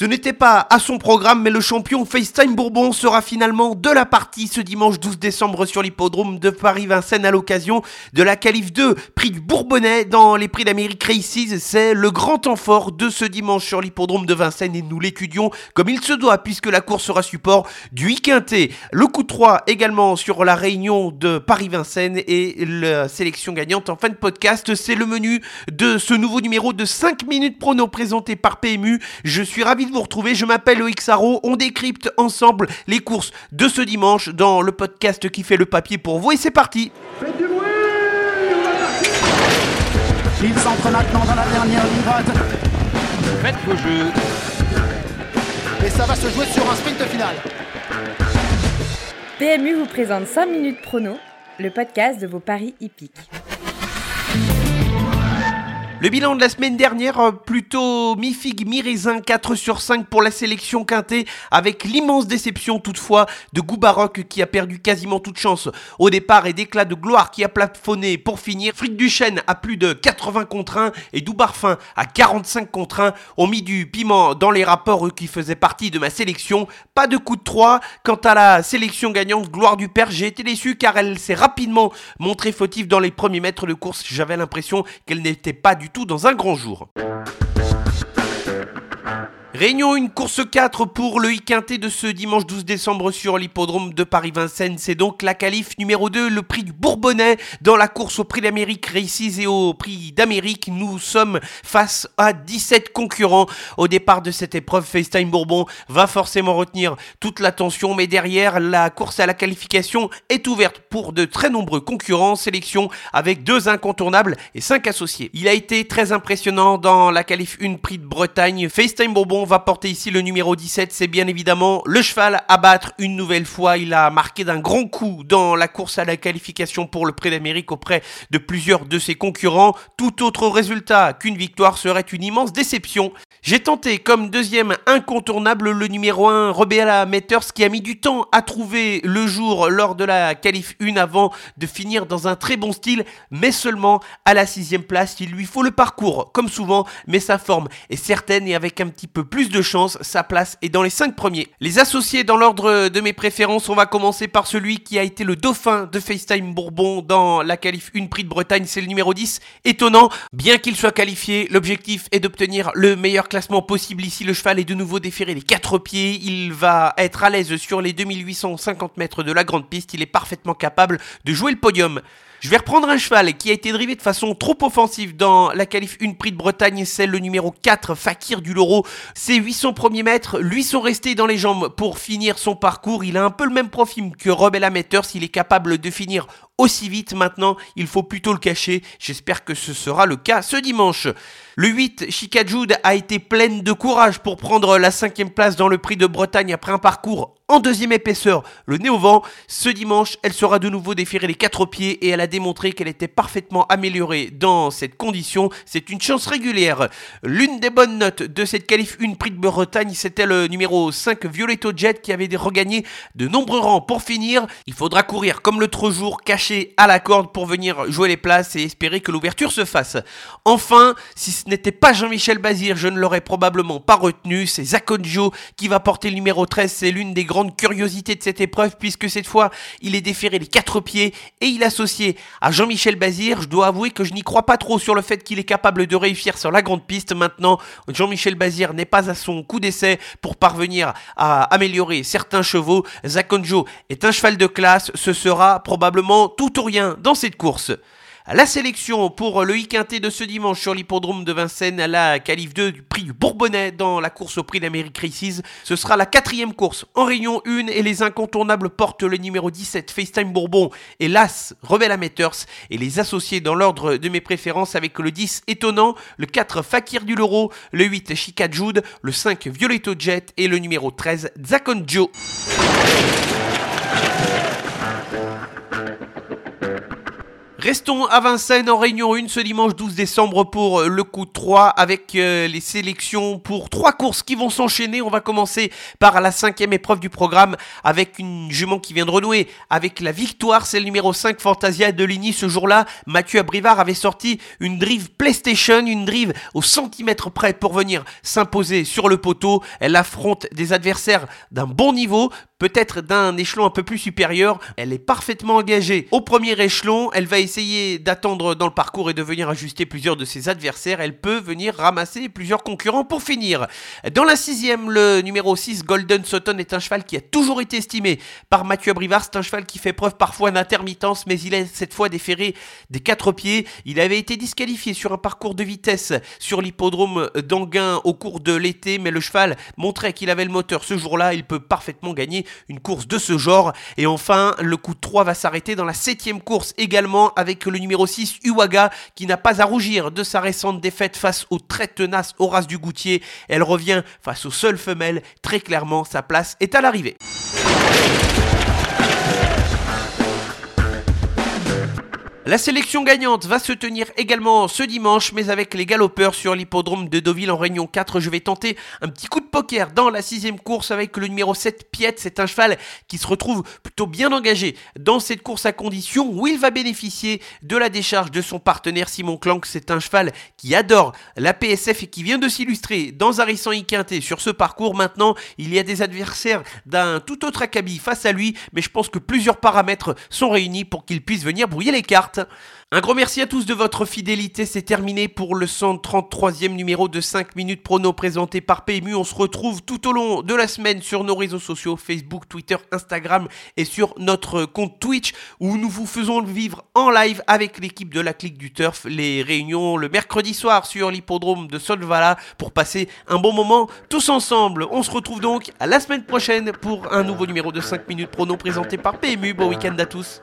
Ce n'était pas à son programme, mais le champion FaceTime Bourbon sera finalement de la partie ce dimanche 12 décembre sur l'hippodrome de Paris-Vincennes à l'occasion de la Calif 2, prix du Bourbonnais dans les prix d'Amérique Races. C'est le grand temps de ce dimanche sur l'hippodrome de Vincennes et nous l'étudions comme il se doit puisque la course sera support du Iquinté. Le coup de 3 également sur la réunion de Paris-Vincennes et la sélection gagnante en fin de podcast. C'est le menu de ce nouveau numéro de 5 minutes prono présenté par PMU. Je suis ravi de vous retrouver. Je m'appelle Loïc Sarro. On décrypte ensemble les courses de ce dimanche dans le podcast qui fait le papier pour vous. Et c'est parti. Faites du bruit Il s'entre maintenant dans la dernière ligne droite. Faites vos jeux. Et ça va se jouer sur un sprint final. PMU vous présente 5 minutes prono, le podcast de vos paris hippiques. Le bilan de la semaine dernière, euh, plutôt mi-figue, mi-raisin, 4 sur 5 pour la sélection quintée, avec l'immense déception toutefois de Goubaroc qui a perdu quasiment toute chance au départ et d'éclat de gloire qui a plafonné pour finir. Frick Duchesne à plus de 80 contre 1 et Doubarfin à 45 contre 1 ont mis du piment dans les rapports qui faisaient partie de ma sélection. Pas de coup de 3. Quant à la sélection gagnante, gloire du père, j'ai été déçu car elle s'est rapidement montrée fautive dans les premiers mètres de course. J'avais l'impression qu'elle n'était pas du tout dans un grand jour. Réunion une course 4 pour le Iquinté de ce dimanche 12 décembre sur l'hippodrome de Paris-Vincennes. C'est donc la qualif numéro 2, le prix du Bourbonnais dans la course au prix d'Amérique Races et au prix d'Amérique. Nous sommes face à 17 concurrents. Au départ de cette épreuve, FaceTime Bourbon va forcément retenir toute l'attention, mais derrière, la course à la qualification est ouverte pour de très nombreux concurrents. Sélection avec deux incontournables et cinq associés. Il a été très impressionnant dans la qualif 1 prix de Bretagne. FaceTime Bourbon va porter ici le numéro 17, c'est bien évidemment le cheval à battre une nouvelle fois. Il a marqué d'un grand coup dans la course à la qualification pour le Prix d'Amérique auprès de plusieurs de ses concurrents. Tout autre résultat qu'une victoire serait une immense déception. J'ai tenté comme deuxième incontournable le numéro 1 Rebella Metters qui a mis du temps à trouver le jour lors de la qualif 1 avant de finir dans un très bon style, mais seulement à la sixième place. Il lui faut le parcours, comme souvent, mais sa forme est certaine et avec un petit peu plus de chance, sa place est dans les 5 premiers. Les associés dans l'ordre de mes préférences, on va commencer par celui qui a été le dauphin de FaceTime Bourbon dans la qualif 1 prix de Bretagne, c'est le numéro 10. Étonnant, bien qu'il soit qualifié, l'objectif est d'obtenir le meilleur classement possible ici. Le cheval est de nouveau déféré les 4 pieds, il va être à l'aise sur les 2850 mètres de la grande piste, il est parfaitement capable de jouer le podium. Je vais reprendre un cheval qui a été drivé de façon trop offensive dans la qualif 1 prix de Bretagne, c'est le numéro 4, Fakir du Loro. Ses 800 premiers mètres lui sont restés dans les jambes pour finir son parcours. Il a un peu le même profil que Rebel Amateurs, s'il est capable de finir aussi vite maintenant, il faut plutôt le cacher. J'espère que ce sera le cas ce dimanche. Le 8, Chikajoud a été pleine de courage pour prendre la cinquième place dans le prix de Bretagne après un parcours en deuxième épaisseur, le nez au vent. Ce dimanche, elle sera de nouveau déférée les quatre pieds et elle a démontré qu'elle était parfaitement améliorée dans cette condition. C'est une chance régulière. L'une des bonnes notes de cette qualif une prix de Bretagne, c'était le numéro 5 Violetto Jet qui avait regagné de nombreux rangs. Pour finir, il faudra courir comme l'autre jour, caché à la corde pour venir jouer les places et espérer que l'ouverture se fasse. Enfin, si ce n'était pas Jean-Michel Bazir, je ne l'aurais probablement pas retenu. C'est Zakonjo qui va porter le numéro 13. C'est l'une des grandes curiosités de cette épreuve puisque cette fois, il est déféré les quatre pieds et il associé à Jean-Michel Bazir. Je dois avouer que je n'y crois pas trop sur le fait qu'il est capable de réussir sur la grande piste. Maintenant, Jean-Michel Bazir n'est pas à son coup d'essai pour parvenir à améliorer certains chevaux. Zakonjo est un cheval de classe. Ce sera probablement tout ou rien dans cette course. La sélection pour le Iquinté de ce dimanche sur l'hippodrome de Vincennes à la Calif 2 du prix du Bourbonnais dans la course au prix d'Amérique Races. Ce sera la quatrième course en Réunion 1 et les incontournables portent le numéro 17 FaceTime Bourbon et l'As Rebel Amateurs et les associés dans l'ordre de mes préférences avec le 10 Étonnant, le 4 Fakir du Loro, le 8 Chica Jude, le 5 Violetto Jet et le numéro 13 Zakon Restons à Vincennes en Réunion 1 ce dimanche 12 décembre pour le coup 3 avec euh, les sélections pour trois courses qui vont s'enchaîner. On va commencer par la cinquième épreuve du programme avec une jument qui vient de renouer avec la victoire. C'est le numéro 5 Fantasia de Ligny. Ce jour-là, Mathieu Abrivard avait sorti une drive PlayStation, une drive au centimètre près pour venir s'imposer sur le poteau. Elle affronte des adversaires d'un bon niveau peut-être d'un échelon un peu plus supérieur. Elle est parfaitement engagée au premier échelon. Elle va essayer d'attendre dans le parcours et de venir ajuster plusieurs de ses adversaires. Elle peut venir ramasser plusieurs concurrents pour finir. Dans la sixième, le numéro 6, Golden Sutton, est un cheval qui a toujours été estimé par Mathieu Abrivard. C'est un cheval qui fait preuve parfois d'intermittence, mais il est cette fois déféré des quatre pieds. Il avait été disqualifié sur un parcours de vitesse sur l'hippodrome d'Anguin au cours de l'été, mais le cheval montrait qu'il avait le moteur ce jour-là. Il peut parfaitement gagner une course de ce genre. Et enfin, le coup de 3 va s'arrêter dans la septième course également avec le numéro 6 Uwaga qui n'a pas à rougir de sa récente défaite face au très tenace Horace du Goutier. Elle revient face aux seules femelles. Très clairement, sa place est à l'arrivée. La sélection gagnante va se tenir également ce dimanche, mais avec les galopeurs sur l'hippodrome de Deauville en Réunion 4. Je vais tenter un petit coup de poker dans la sixième course avec le numéro 7 Piet. C'est un cheval qui se retrouve plutôt bien engagé dans cette course à condition où il va bénéficier de la décharge de son partenaire Simon Clank. C'est un cheval qui adore la PSF et qui vient de s'illustrer dans Harrison Iquinté sur ce parcours. Maintenant, il y a des adversaires d'un tout autre acabit face à lui, mais je pense que plusieurs paramètres sont réunis pour qu'il puisse venir brouiller les Un gros merci à tous de votre fidélité. C'est terminé pour le 133e numéro de 5 minutes prono présenté par PMU. On se retrouve tout au long de la semaine sur nos réseaux sociaux Facebook, Twitter, Instagram et sur notre compte Twitch où nous vous faisons vivre en live avec l'équipe de la clique du turf les réunions le mercredi soir sur l'hippodrome de Solvala pour passer un bon moment tous ensemble. On se retrouve donc à la semaine prochaine pour un nouveau numéro de 5 minutes prono présenté par PMU. Bon week-end à tous.